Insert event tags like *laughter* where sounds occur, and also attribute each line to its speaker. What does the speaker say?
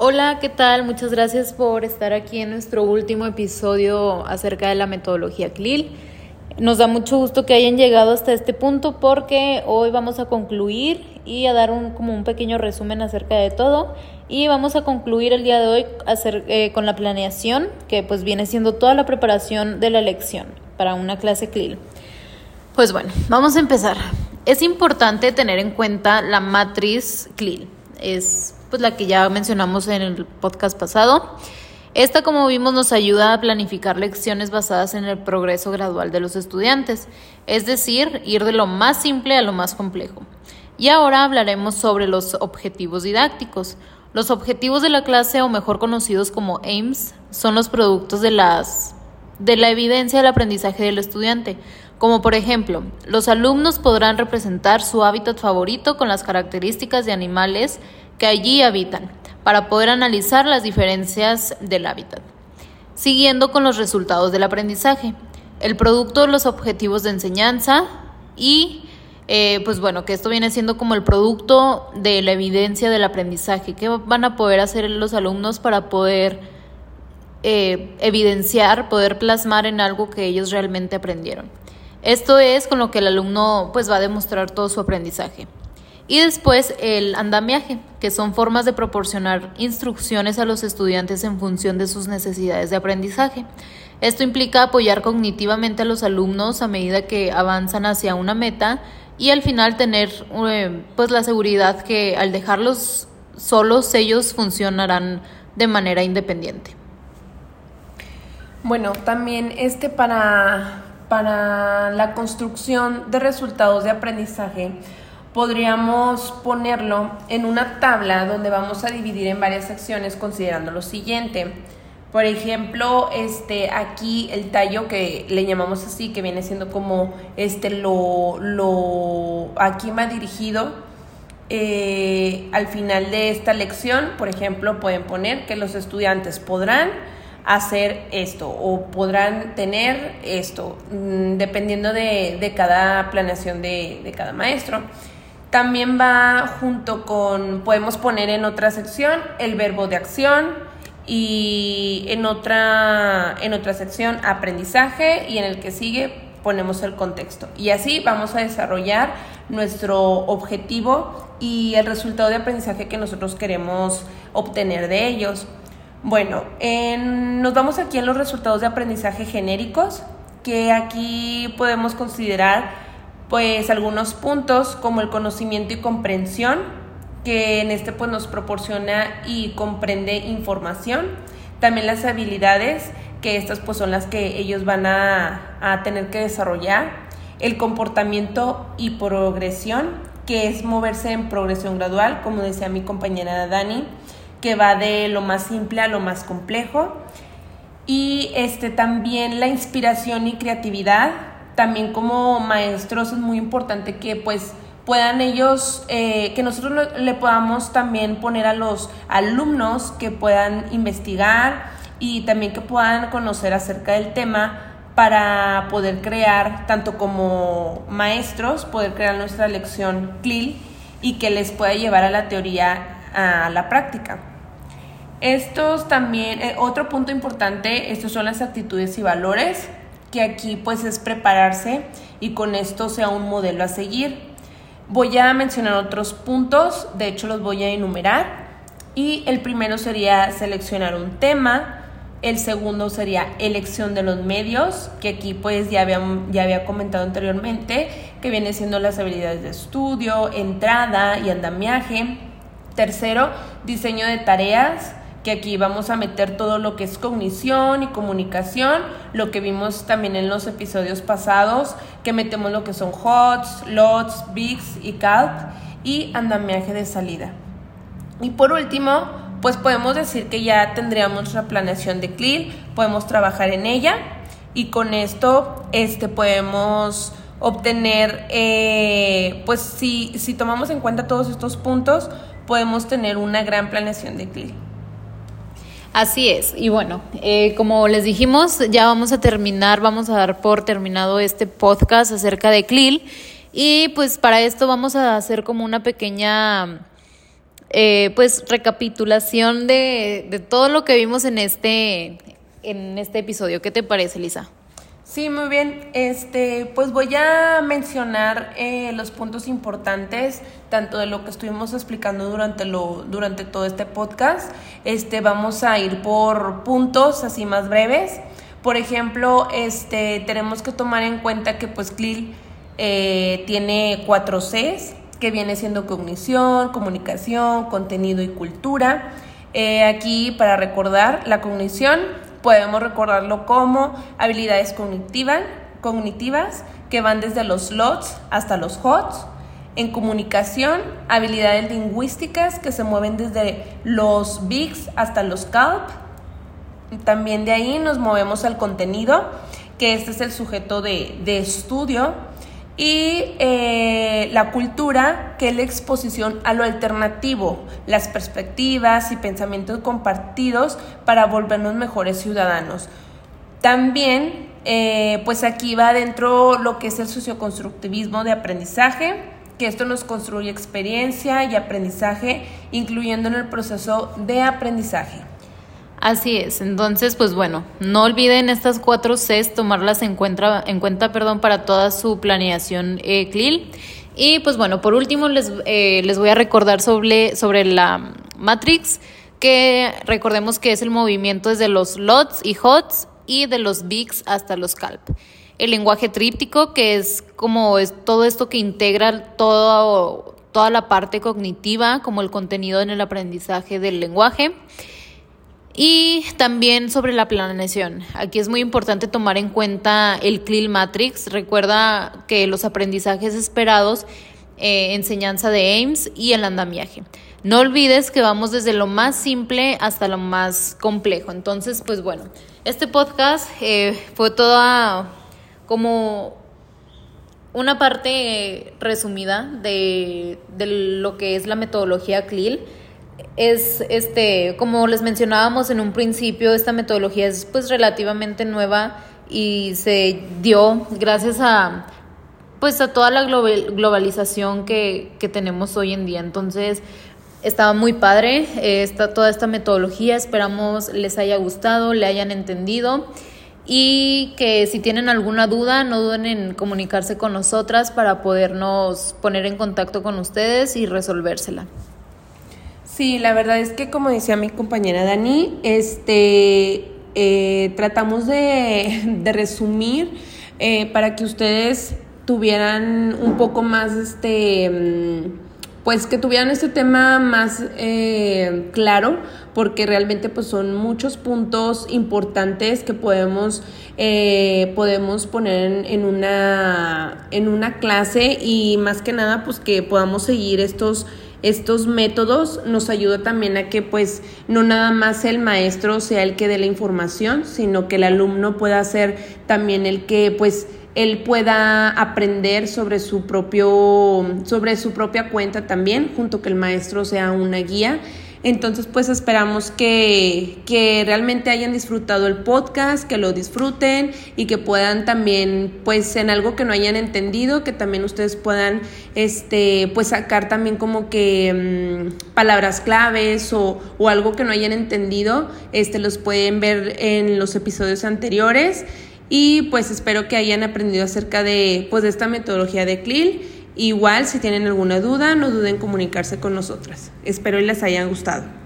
Speaker 1: Hola, ¿qué tal? Muchas gracias por estar aquí en nuestro último episodio acerca de la metodología CLIL. Nos da mucho gusto que hayan llegado hasta este punto porque hoy vamos a concluir y a dar un, como un pequeño resumen acerca de todo y vamos a concluir el día de hoy hacer, eh, con la planeación que pues viene siendo toda la preparación de la lección para una clase CLIL. Pues bueno, vamos a empezar. Es importante tener en cuenta la matriz CLIL. Es pues la que ya mencionamos en el podcast pasado. Esta, como vimos, nos ayuda a planificar lecciones basadas en el progreso gradual de los estudiantes, es decir, ir de lo más simple a lo más complejo. Y ahora hablaremos sobre los objetivos didácticos. Los objetivos de la clase, o mejor conocidos como AIMS, son los productos de, las, de la evidencia del aprendizaje del estudiante, como por ejemplo, los alumnos podrán representar su hábitat favorito con las características de animales que allí habitan, para poder analizar las diferencias del hábitat. Siguiendo con los resultados del aprendizaje, el producto de los objetivos de enseñanza y eh, pues bueno, que esto viene siendo como el producto de la evidencia del aprendizaje. ¿Qué van a poder hacer los alumnos para poder eh, evidenciar, poder plasmar en algo que ellos realmente aprendieron? Esto es con lo que el alumno pues va a demostrar todo su aprendizaje. Y después el andamiaje, que son formas de proporcionar instrucciones a los estudiantes en función de sus necesidades de aprendizaje. Esto implica apoyar cognitivamente a los alumnos a medida que avanzan hacia una meta y al final tener eh, pues la seguridad que al dejarlos solos ellos funcionarán de manera independiente.
Speaker 2: Bueno, también este para, para la construcción de resultados de aprendizaje podríamos ponerlo en una tabla donde vamos a dividir en varias secciones considerando lo siguiente. Por ejemplo, este, aquí el tallo que le llamamos así, que viene siendo como este, lo, lo, aquí me ha dirigido. Eh, al final de esta lección, por ejemplo, pueden poner que los estudiantes podrán hacer esto o podrán tener esto, mm, dependiendo de, de cada planeación de, de cada maestro. También va junto con, podemos poner en otra sección el verbo de acción y en otra, en otra sección aprendizaje y en el que sigue ponemos el contexto. Y así vamos a desarrollar nuestro objetivo y el resultado de aprendizaje que nosotros queremos obtener de ellos. Bueno, nos vamos aquí en los resultados de aprendizaje genéricos, que aquí podemos considerar pues algunos puntos como el conocimiento y comprensión, que en este pues nos proporciona y comprende información, también las habilidades, que estas pues son las que ellos van a, a tener que desarrollar, el comportamiento y progresión, que es moverse en progresión gradual, como decía mi compañera Dani, que va de lo más simple a lo más complejo. Y este también la inspiración y creatividad, también como maestros es muy importante que pues puedan ellos, eh, que nosotros le podamos también poner a los alumnos que puedan investigar y también que puedan conocer acerca del tema para poder crear, tanto como maestros, poder crear nuestra lección CLIL y que les pueda llevar a la teoría a la práctica. Estos también, eh, otro punto importante, estos son las actitudes y valores que aquí pues es prepararse y con esto sea un modelo a seguir. Voy a mencionar otros puntos, de hecho los voy a enumerar. Y el primero sería seleccionar un tema, el segundo sería elección de los medios, que aquí pues ya había, ya había comentado anteriormente, que viene siendo las habilidades de estudio, entrada y andamiaje. Tercero, diseño de tareas, que aquí vamos a meter todo lo que es cognición y comunicación, lo que vimos también en los episodios pasados, que metemos lo que son HOTS, LOTS, BIGS y CALC y andamiaje de salida. Y por último, pues podemos decir que ya tendríamos nuestra planeación de CLIL, podemos trabajar en ella y con esto este, podemos obtener, eh, pues si, si tomamos en cuenta todos estos puntos, podemos tener una gran planeación de CLIL.
Speaker 1: Así es, y bueno, eh, como les dijimos, ya vamos a terminar, vamos a dar por terminado este podcast acerca de CLIL y pues para esto vamos a hacer como una pequeña eh, pues recapitulación de, de todo lo que vimos en este, en este episodio. ¿Qué te parece, Lisa?
Speaker 2: Sí, muy bien. Este, pues voy a mencionar eh, los puntos importantes, tanto de lo que estuvimos explicando durante lo, durante todo este podcast. Este, vamos a ir por puntos así más breves. Por ejemplo, este, tenemos que tomar en cuenta que pues CLIL eh, tiene cuatro Cs, que viene siendo cognición, comunicación, contenido y cultura. Eh, aquí para recordar la cognición Podemos recordarlo como habilidades cognitivas, que van desde los LOTS hasta los HOTS. En comunicación, habilidades lingüísticas que se mueven desde los BICS hasta los CALP. También de ahí nos movemos al contenido, que este es el sujeto de, de estudio y eh, la cultura, que es la exposición a lo alternativo, las perspectivas y pensamientos compartidos para volvernos mejores ciudadanos. También, eh, pues aquí va dentro lo que es el socioconstructivismo de aprendizaje, que esto nos construye experiencia y aprendizaje, incluyendo en el proceso de aprendizaje.
Speaker 1: Así es, entonces pues bueno, no olviden estas cuatro Cs, tomarlas en cuenta, en cuenta perdón, para toda su planeación eh, CLIL. Y pues bueno, por último les, eh, les voy a recordar sobre, sobre la Matrix, que recordemos que es el movimiento desde los LOTS y HOTS y de los VIX hasta los CALP. El lenguaje tríptico, que es como es todo esto que integra todo, toda la parte cognitiva, como el contenido en el aprendizaje del lenguaje. Y también sobre la planeación. Aquí es muy importante tomar en cuenta el CLIL Matrix. Recuerda que los aprendizajes esperados, eh, enseñanza de AIMS y el andamiaje. No olvides que vamos desde lo más simple hasta lo más complejo. Entonces, pues bueno, este podcast eh, fue toda como una parte resumida de, de lo que es la metodología CLIL es este, como les mencionábamos en un principio, esta metodología es pues relativamente nueva y se dio gracias a pues a toda la globalización que, que tenemos hoy en día. Entonces, estaba muy padre eh, toda esta metodología. Esperamos les haya gustado, le hayan entendido y que si tienen alguna duda no duden en comunicarse con nosotras para podernos poner en contacto con ustedes y resolvérsela.
Speaker 2: Sí, la verdad es que como decía mi compañera Dani, este, eh, tratamos *laughs* de, resumir eh, para que ustedes tuvieran un poco más, este, mm, pues que tuvieran este tema más eh, claro, porque realmente pues son muchos puntos importantes que podemos, podemos poner en, una, en una clase y más que nada pues que podamos seguir estos estos métodos nos ayuda también a que pues no nada más el maestro sea el que dé la información, sino que el alumno pueda ser también el que pues él pueda aprender sobre su propio sobre su propia cuenta también, junto que el maestro sea una guía. Entonces, pues esperamos que, que, realmente hayan disfrutado el podcast, que lo disfruten y que puedan también, pues en algo que no hayan entendido, que también ustedes puedan, este, pues sacar también como que mm, palabras claves o, o, algo que no hayan entendido, este, los pueden ver en los episodios anteriores y pues espero que hayan aprendido acerca de, pues, de esta metodología de CLIL Igual, si tienen alguna duda, no duden en comunicarse con nosotras. Espero y les hayan gustado.